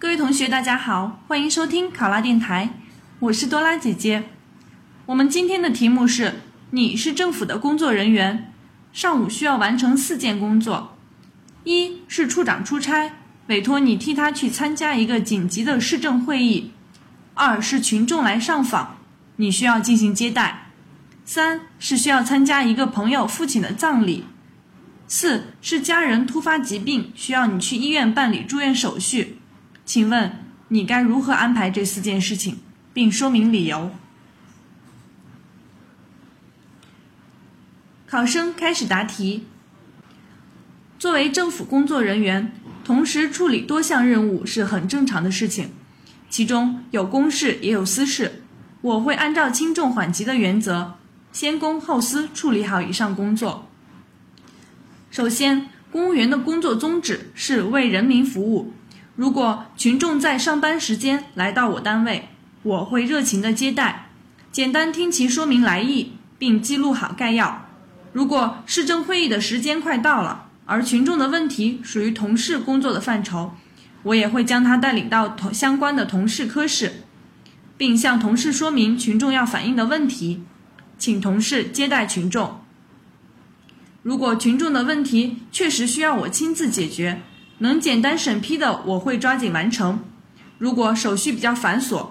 各位同学，大家好，欢迎收听考拉电台，我是多拉姐姐。我们今天的题目是：你是政府的工作人员，上午需要完成四件工作。一是处长出差，委托你替他去参加一个紧急的市政会议；二是群众来上访，你需要进行接待；三是需要参加一个朋友父亲的葬礼；四是家人突发疾病，需要你去医院办理住院手续。请问你该如何安排这四件事情，并说明理由？考生开始答题。作为政府工作人员，同时处理多项任务是很正常的事情，其中有公事也有私事。我会按照轻重缓急的原则，先公后私处理好以上工作。首先，公务员的工作宗旨是为人民服务。如果群众在上班时间来到我单位，我会热情的接待，简单听其说明来意，并记录好概要。如果市政会议的时间快到了，而群众的问题属于同事工作的范畴，我也会将他带领到同相关的同事科室，并向同事说明群众要反映的问题，请同事接待群众。如果群众的问题确实需要我亲自解决。能简单审批的，我会抓紧完成；如果手续比较繁琐，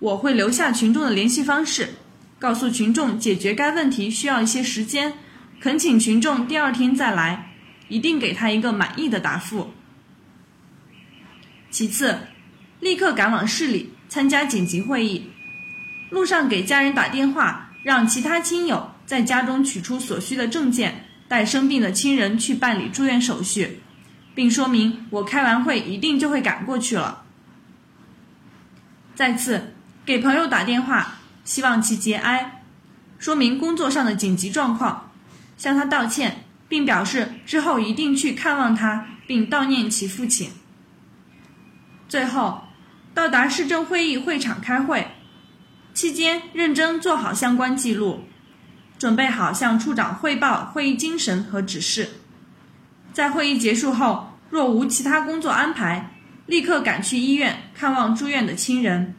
我会留下群众的联系方式，告诉群众解决该问题需要一些时间，恳请群众第二天再来，一定给他一个满意的答复。其次，立刻赶往市里参加紧急会议，路上给家人打电话，让其他亲友在家中取出所需的证件，带生病的亲人去办理住院手续。并说明我开完会一定就会赶过去了。再次给朋友打电话，希望其节哀，说明工作上的紧急状况，向他道歉，并表示之后一定去看望他，并悼念其父亲。最后，到达市政会议会场开会，期间认真做好相关记录，准备好向处长汇报会议精神和指示。在会议结束后，若无其他工作安排，立刻赶去医院看望住院的亲人。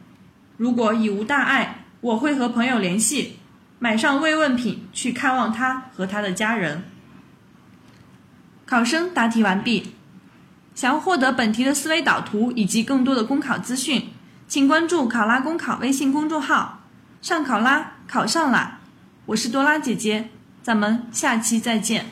如果已无大碍，我会和朋友联系，买上慰问品去看望他和他的家人。考生答题完毕。想要获得本题的思维导图以及更多的公考资讯，请关注“考拉公考”微信公众号。上考拉，考上啦！我是多拉姐姐，咱们下期再见。